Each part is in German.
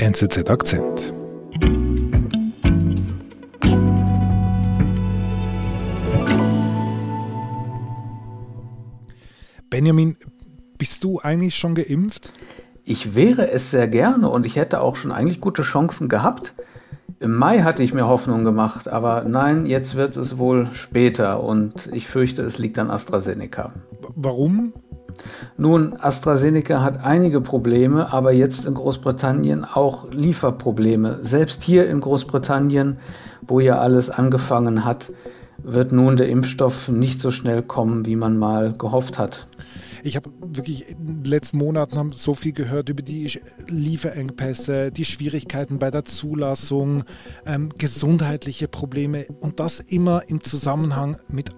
NZZ Akzent. Benjamin, bist du eigentlich schon geimpft? Ich wäre es sehr gerne und ich hätte auch schon eigentlich gute Chancen gehabt. Im Mai hatte ich mir Hoffnung gemacht, aber nein, jetzt wird es wohl später und ich fürchte, es liegt an AstraZeneca. Warum? Nun, AstraZeneca hat einige Probleme, aber jetzt in Großbritannien auch Lieferprobleme. Selbst hier in Großbritannien, wo ja alles angefangen hat, wird nun der Impfstoff nicht so schnell kommen, wie man mal gehofft hat. Ich habe wirklich in den letzten Monaten so viel gehört über die Lieferengpässe, die Schwierigkeiten bei der Zulassung, ähm, gesundheitliche Probleme und das immer im Zusammenhang mit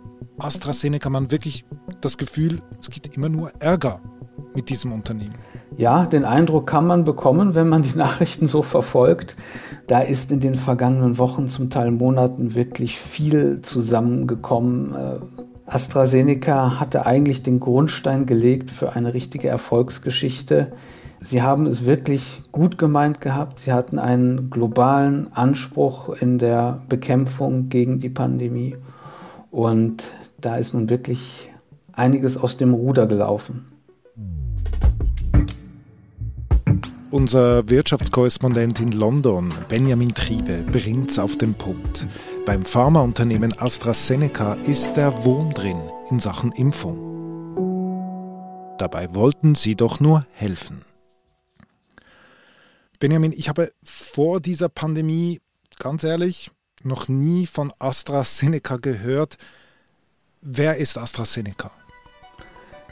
AstraZeneca. Man wirklich das Gefühl, es gibt immer nur Ärger mit diesem Unternehmen. Ja, den Eindruck kann man bekommen, wenn man die Nachrichten so verfolgt. Da ist in den vergangenen Wochen, zum Teil Monaten wirklich viel zusammengekommen. Äh, AstraZeneca hatte eigentlich den Grundstein gelegt für eine richtige Erfolgsgeschichte. Sie haben es wirklich gut gemeint gehabt. Sie hatten einen globalen Anspruch in der Bekämpfung gegen die Pandemie. Und da ist nun wirklich einiges aus dem Ruder gelaufen. Unser Wirtschaftskorrespondent in London, Benjamin Triebe, bringt es auf den Punkt. Beim Pharmaunternehmen AstraZeneca ist der Wurm drin in Sachen Impfung. Dabei wollten sie doch nur helfen. Benjamin, ich habe vor dieser Pandemie, ganz ehrlich, noch nie von AstraZeneca gehört. Wer ist AstraZeneca?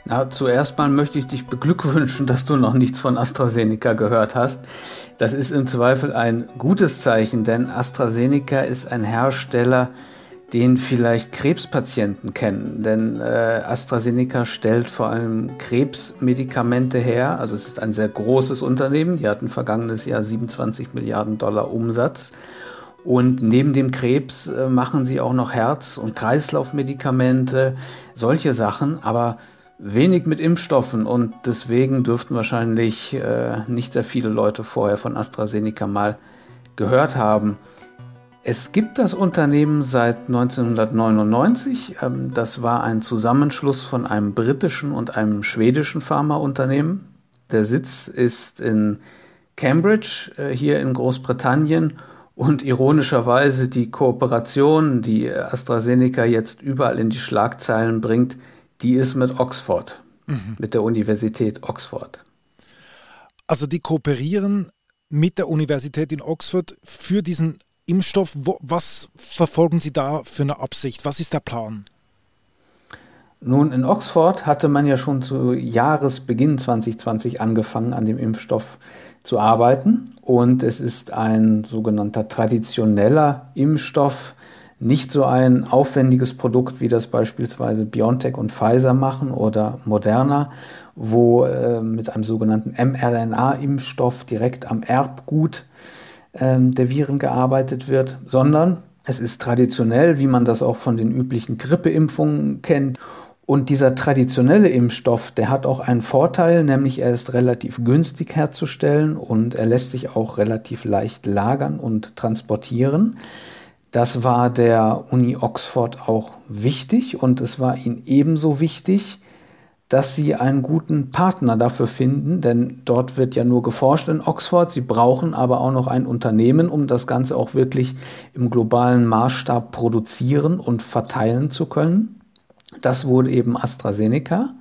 Na, zuerst mal möchte ich dich beglückwünschen, dass du noch nichts von AstraZeneca gehört hast. Das ist im Zweifel ein gutes Zeichen, denn AstraZeneca ist ein Hersteller, den vielleicht Krebspatienten kennen. Denn äh, AstraZeneca stellt vor allem Krebsmedikamente her. Also es ist ein sehr großes Unternehmen. Die hatten vergangenes Jahr 27 Milliarden Dollar Umsatz. Und neben dem Krebs äh, machen sie auch noch Herz- und Kreislaufmedikamente, solche Sachen. Aber wenig mit Impfstoffen und deswegen dürften wahrscheinlich äh, nicht sehr viele Leute vorher von AstraZeneca mal gehört haben. Es gibt das Unternehmen seit 1999. Ähm, das war ein Zusammenschluss von einem britischen und einem schwedischen Pharmaunternehmen. Der Sitz ist in Cambridge, äh, hier in Großbritannien. Und ironischerweise die Kooperation, die AstraZeneca jetzt überall in die Schlagzeilen bringt, die ist mit Oxford, mhm. mit der Universität Oxford. Also die kooperieren mit der Universität in Oxford für diesen Impfstoff. Was verfolgen Sie da für eine Absicht? Was ist der Plan? Nun, in Oxford hatte man ja schon zu Jahresbeginn 2020 angefangen, an dem Impfstoff zu arbeiten. Und es ist ein sogenannter traditioneller Impfstoff, nicht so ein aufwendiges Produkt, wie das beispielsweise BioNTech und Pfizer machen oder Moderna, wo äh, mit einem sogenannten mRNA-Impfstoff direkt am Erbgut äh, der Viren gearbeitet wird, sondern es ist traditionell, wie man das auch von den üblichen Grippeimpfungen kennt. Und dieser traditionelle Impfstoff, der hat auch einen Vorteil, nämlich er ist relativ günstig herzustellen und er lässt sich auch relativ leicht lagern und transportieren. Das war der Uni Oxford auch wichtig und es war ihnen ebenso wichtig, dass sie einen guten Partner dafür finden, denn dort wird ja nur geforscht in Oxford. Sie brauchen aber auch noch ein Unternehmen, um das Ganze auch wirklich im globalen Maßstab produzieren und verteilen zu können. Das wurde eben AstraZeneca.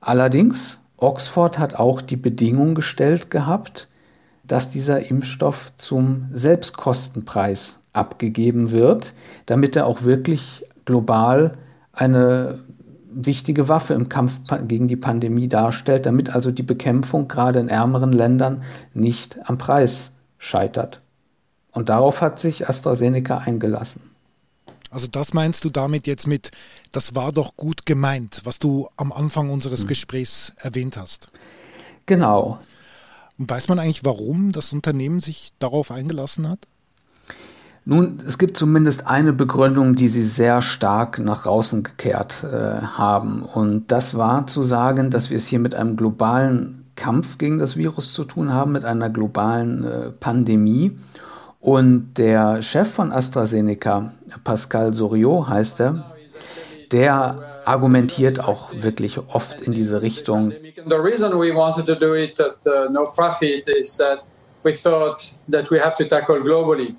Allerdings, Oxford hat auch die Bedingung gestellt gehabt, dass dieser Impfstoff zum Selbstkostenpreis abgegeben wird, damit er auch wirklich global eine wichtige Waffe im Kampf gegen die Pandemie darstellt, damit also die Bekämpfung gerade in ärmeren Ländern nicht am Preis scheitert. Und darauf hat sich AstraZeneca eingelassen. Also das meinst du damit jetzt mit, das war doch gut gemeint, was du am Anfang unseres hm. Gesprächs erwähnt hast. Genau. Und weiß man eigentlich, warum das Unternehmen sich darauf eingelassen hat? Nun, es gibt zumindest eine Begründung, die sie sehr stark nach außen gekehrt äh, haben. Und das war zu sagen, dass wir es hier mit einem globalen Kampf gegen das Virus zu tun haben, mit einer globalen äh, Pandemie. Und der Chef von AstraZeneca, Pascal Soriot heißt er, der argumentiert auch wirklich oft in diese Richtung. The reason we wanted to do it at uh, no profit is that we thought that we have to tackle globally.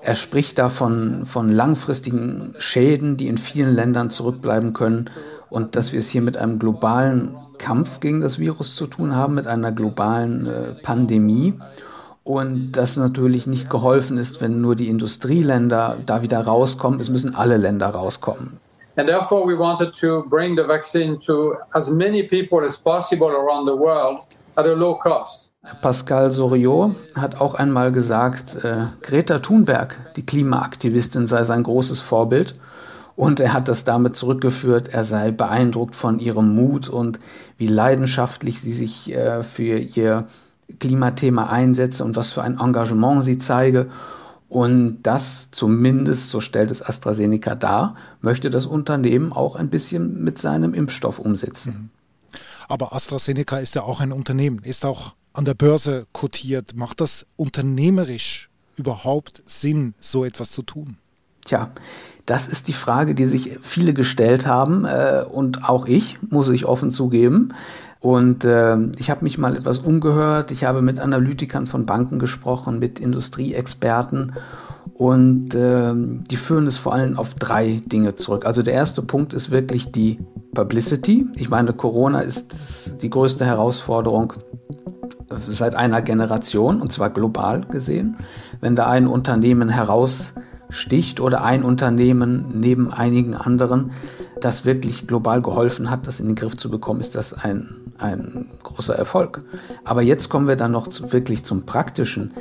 Er spricht davon von langfristigen Schäden, die in vielen Ländern zurückbleiben können und dass wir es hier mit einem globalen Kampf gegen das Virus zu tun haben, mit einer globalen äh, Pandemie. Und dass natürlich nicht geholfen ist, wenn nur die Industrieländer da wieder rauskommen. Es müssen alle Länder rauskommen. And therefore we wanted to bring the vaccine to as many people as possible around the world at a low cost. Pascal Soriot hat auch einmal gesagt, äh, Greta Thunberg, die Klimaaktivistin, sei sein großes Vorbild. Und er hat das damit zurückgeführt, er sei beeindruckt von ihrem Mut und wie leidenschaftlich sie sich äh, für ihr Klimathema einsetze und was für ein Engagement sie zeige. Und das zumindest, so stellt es AstraZeneca dar, möchte das Unternehmen auch ein bisschen mit seinem Impfstoff umsetzen. Mhm. Aber AstraZeneca ist ja auch ein Unternehmen, ist auch an der Börse kotiert. Macht das unternehmerisch überhaupt Sinn, so etwas zu tun? Tja, das ist die Frage, die sich viele gestellt haben äh, und auch ich, muss ich offen zugeben. Und äh, ich habe mich mal etwas umgehört. Ich habe mit Analytikern von Banken gesprochen, mit Industrieexperten. Und äh, die führen es vor allem auf drei Dinge zurück. Also der erste Punkt ist wirklich die Publicity. Ich meine, Corona ist die größte Herausforderung seit einer Generation, und zwar global gesehen. Wenn da ein Unternehmen heraus sticht oder ein Unternehmen neben einigen anderen, das wirklich global geholfen hat, das in den Griff zu bekommen, ist das ein, ein großer Erfolg. Aber jetzt kommen wir dann noch zu, wirklich zum Praktischen.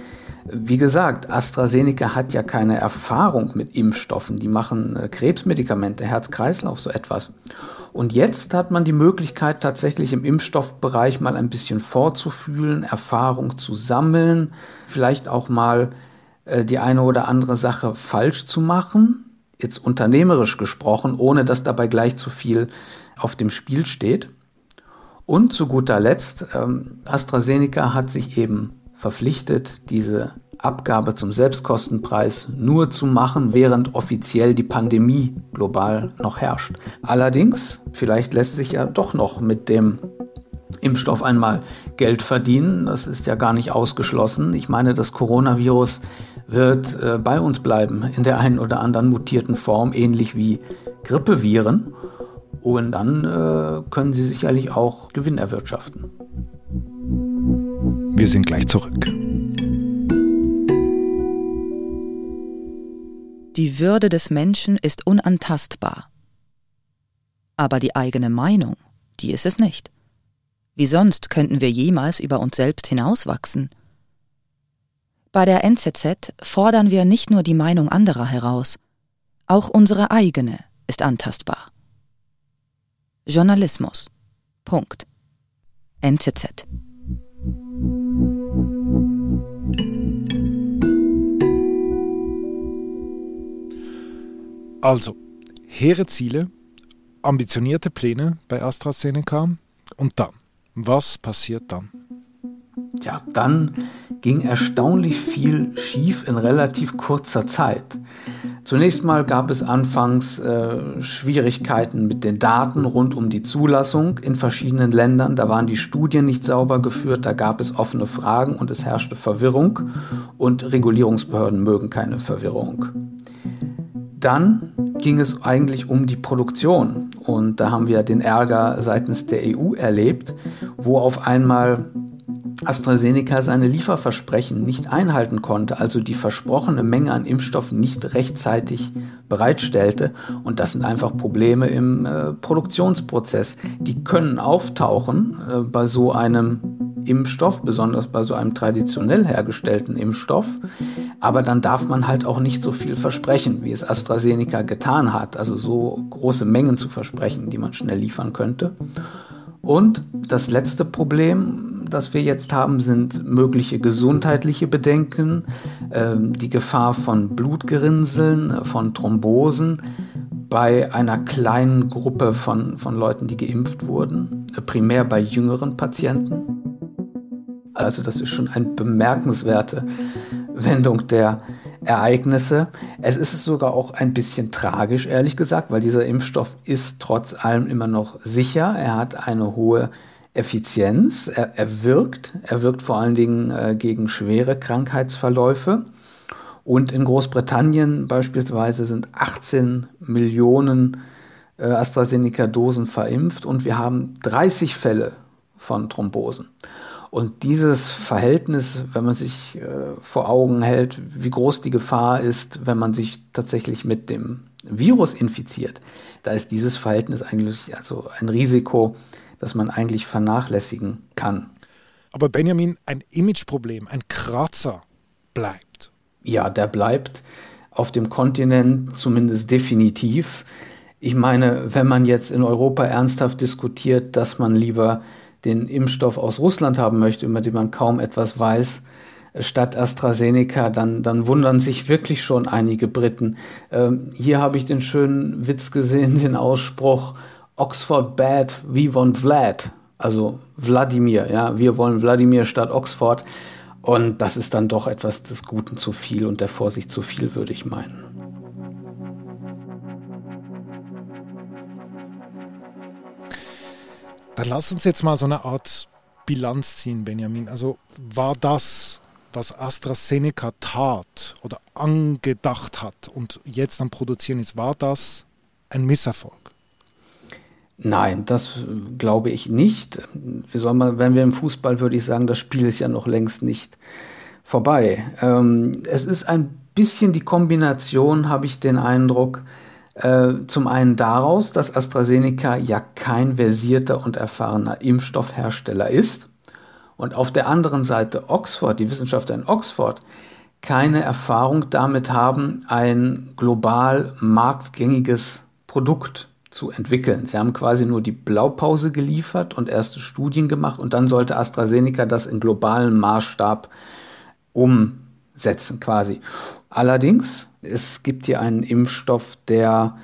Wie gesagt, AstraZeneca hat ja keine Erfahrung mit Impfstoffen. Die machen äh, Krebsmedikamente, Herz-Kreislauf, so etwas. Und jetzt hat man die Möglichkeit, tatsächlich im Impfstoffbereich mal ein bisschen vorzufühlen, Erfahrung zu sammeln, vielleicht auch mal äh, die eine oder andere Sache falsch zu machen, jetzt unternehmerisch gesprochen, ohne dass dabei gleich zu viel auf dem Spiel steht. Und zu guter Letzt, ähm, AstraZeneca hat sich eben verpflichtet, diese Abgabe zum Selbstkostenpreis nur zu machen, während offiziell die Pandemie global noch herrscht. Allerdings, vielleicht lässt sich ja doch noch mit dem Impfstoff einmal Geld verdienen. Das ist ja gar nicht ausgeschlossen. Ich meine, das Coronavirus wird äh, bei uns bleiben in der einen oder anderen mutierten Form, ähnlich wie Grippeviren. Und dann äh, können sie sicherlich auch Gewinn erwirtschaften. Wir sind gleich zurück. Die Würde des Menschen ist unantastbar. Aber die eigene Meinung, die ist es nicht. Wie sonst könnten wir jemals über uns selbst hinauswachsen? Bei der NZZ fordern wir nicht nur die Meinung anderer heraus, auch unsere eigene ist antastbar. Journalismus. Punkt. NZZ. Also, hehre Ziele, ambitionierte Pläne bei AstraZeneca und dann, was passiert dann? Ja, dann ging erstaunlich viel schief in relativ kurzer Zeit. Zunächst mal gab es anfangs äh, Schwierigkeiten mit den Daten rund um die Zulassung in verschiedenen Ländern. Da waren die Studien nicht sauber geführt, da gab es offene Fragen und es herrschte Verwirrung und Regulierungsbehörden mögen keine Verwirrung. Dann ging es eigentlich um die Produktion und da haben wir den Ärger seitens der EU erlebt, wo auf einmal AstraZeneca seine Lieferversprechen nicht einhalten konnte, also die versprochene Menge an Impfstoff nicht rechtzeitig bereitstellte. Und das sind einfach Probleme im äh, Produktionsprozess. Die können auftauchen äh, bei so einem Impfstoff, besonders bei so einem traditionell hergestellten Impfstoff. Aber dann darf man halt auch nicht so viel versprechen, wie es AstraZeneca getan hat. Also so große Mengen zu versprechen, die man schnell liefern könnte. Und das letzte Problem, das wir jetzt haben, sind mögliche gesundheitliche Bedenken, äh, die Gefahr von Blutgerinnseln, von Thrombosen bei einer kleinen Gruppe von, von Leuten, die geimpft wurden, primär bei jüngeren Patienten. Also das ist schon eine bemerkenswerte Wendung der Ereignisse. Es ist sogar auch ein bisschen tragisch, ehrlich gesagt, weil dieser Impfstoff ist trotz allem immer noch sicher. Er hat eine hohe Effizienz. Er, er wirkt. Er wirkt vor allen Dingen äh, gegen schwere Krankheitsverläufe. Und in Großbritannien beispielsweise sind 18 Millionen äh, AstraZeneca-Dosen verimpft und wir haben 30 Fälle von Thrombosen. Und dieses Verhältnis, wenn man sich äh, vor Augen hält, wie groß die Gefahr ist, wenn man sich tatsächlich mit dem Virus infiziert, da ist dieses Verhältnis eigentlich also ein Risiko, das man eigentlich vernachlässigen kann. Aber Benjamin, ein Imageproblem, ein Kratzer bleibt. Ja, der bleibt auf dem Kontinent zumindest definitiv. Ich meine, wenn man jetzt in Europa ernsthaft diskutiert, dass man lieber den Impfstoff aus Russland haben möchte, über den man kaum etwas weiß, statt AstraZeneca, dann, dann wundern sich wirklich schon einige Briten. Ähm, hier habe ich den schönen Witz gesehen, den Ausspruch Oxford bad, we want Vlad. Also Wladimir, ja, wir wollen Wladimir statt Oxford. Und das ist dann doch etwas des Guten zu viel und der Vorsicht zu viel, würde ich meinen. Dann lass uns jetzt mal so eine Art Bilanz ziehen, Benjamin. Also war das, was AstraZeneca tat oder angedacht hat und jetzt am Produzieren ist, war das ein Misserfolg? Nein, das glaube ich nicht. Wie soll man, wenn wir im Fußball, würde ich sagen, das Spiel ist ja noch längst nicht vorbei. Ähm, es ist ein bisschen die Kombination, habe ich den Eindruck, äh, zum einen daraus, dass AstraZeneca ja kein versierter und erfahrener Impfstoffhersteller ist und auf der anderen Seite Oxford, die Wissenschaftler in Oxford, keine Erfahrung damit haben, ein global marktgängiges Produkt zu entwickeln. Sie haben quasi nur die Blaupause geliefert und erste Studien gemacht und dann sollte AstraZeneca das in globalen Maßstab umsetzen quasi. Allerdings es gibt hier einen Impfstoff, der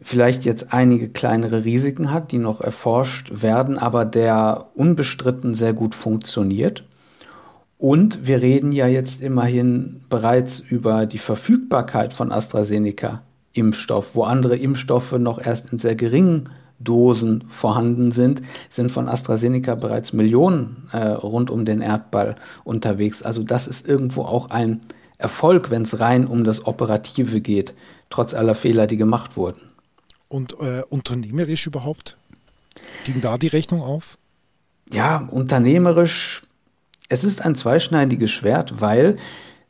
vielleicht jetzt einige kleinere Risiken hat, die noch erforscht werden, aber der unbestritten sehr gut funktioniert. Und wir reden ja jetzt immerhin bereits über die Verfügbarkeit von AstraZeneca Impfstoff, wo andere Impfstoffe noch erst in sehr geringen Dosen vorhanden sind, sind von AstraZeneca bereits Millionen äh, rund um den Erdball unterwegs. Also das ist irgendwo auch ein Erfolg, wenn es rein um das Operative geht, trotz aller Fehler, die gemacht wurden. Und äh, unternehmerisch überhaupt? Ging da die Rechnung auf? Ja, unternehmerisch, es ist ein zweischneidiges Schwert, weil,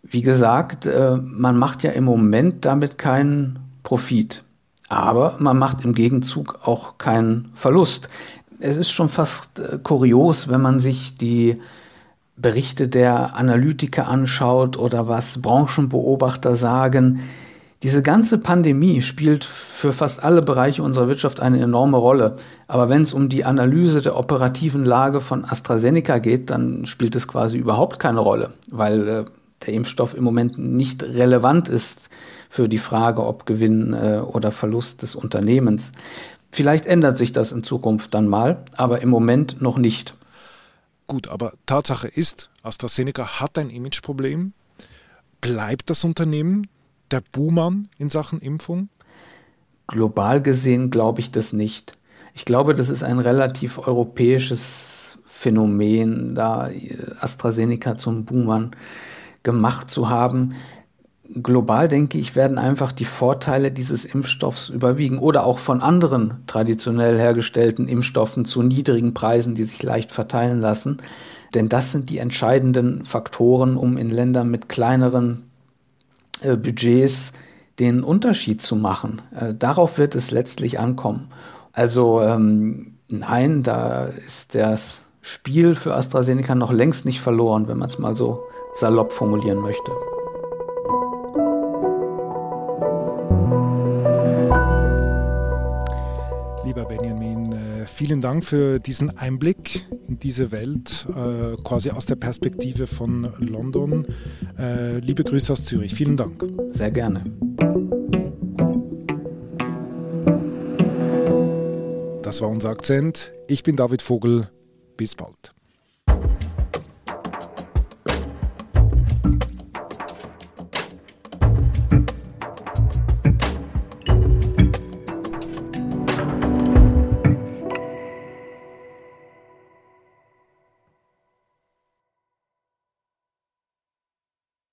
wie gesagt, äh, man macht ja im Moment damit keinen Profit. Aber man macht im Gegenzug auch keinen Verlust. Es ist schon fast äh, kurios, wenn man sich die Berichte der Analytiker anschaut oder was Branchenbeobachter sagen, diese ganze Pandemie spielt für fast alle Bereiche unserer Wirtschaft eine enorme Rolle. Aber wenn es um die Analyse der operativen Lage von AstraZeneca geht, dann spielt es quasi überhaupt keine Rolle, weil äh, der Impfstoff im Moment nicht relevant ist für die Frage, ob Gewinn äh, oder Verlust des Unternehmens. Vielleicht ändert sich das in Zukunft dann mal, aber im Moment noch nicht. Gut, aber Tatsache ist, AstraZeneca hat ein Imageproblem. Bleibt das Unternehmen der Buhmann in Sachen Impfung? Global gesehen glaube ich das nicht. Ich glaube, das ist ein relativ europäisches Phänomen, da AstraZeneca zum Buhmann gemacht zu haben global denke ich, werden einfach die Vorteile dieses Impfstoffs überwiegen oder auch von anderen traditionell hergestellten Impfstoffen zu niedrigen Preisen, die sich leicht verteilen lassen. Denn das sind die entscheidenden Faktoren, um in Ländern mit kleineren äh, Budgets den Unterschied zu machen. Äh, darauf wird es letztlich ankommen. Also ähm, nein, da ist das Spiel für AstraZeneca noch längst nicht verloren, wenn man es mal so salopp formulieren möchte. Vielen Dank für diesen Einblick in diese Welt, äh, quasi aus der Perspektive von London. Äh, liebe Grüße aus Zürich. Vielen Dank. Sehr gerne. Das war unser Akzent. Ich bin David Vogel. Bis bald.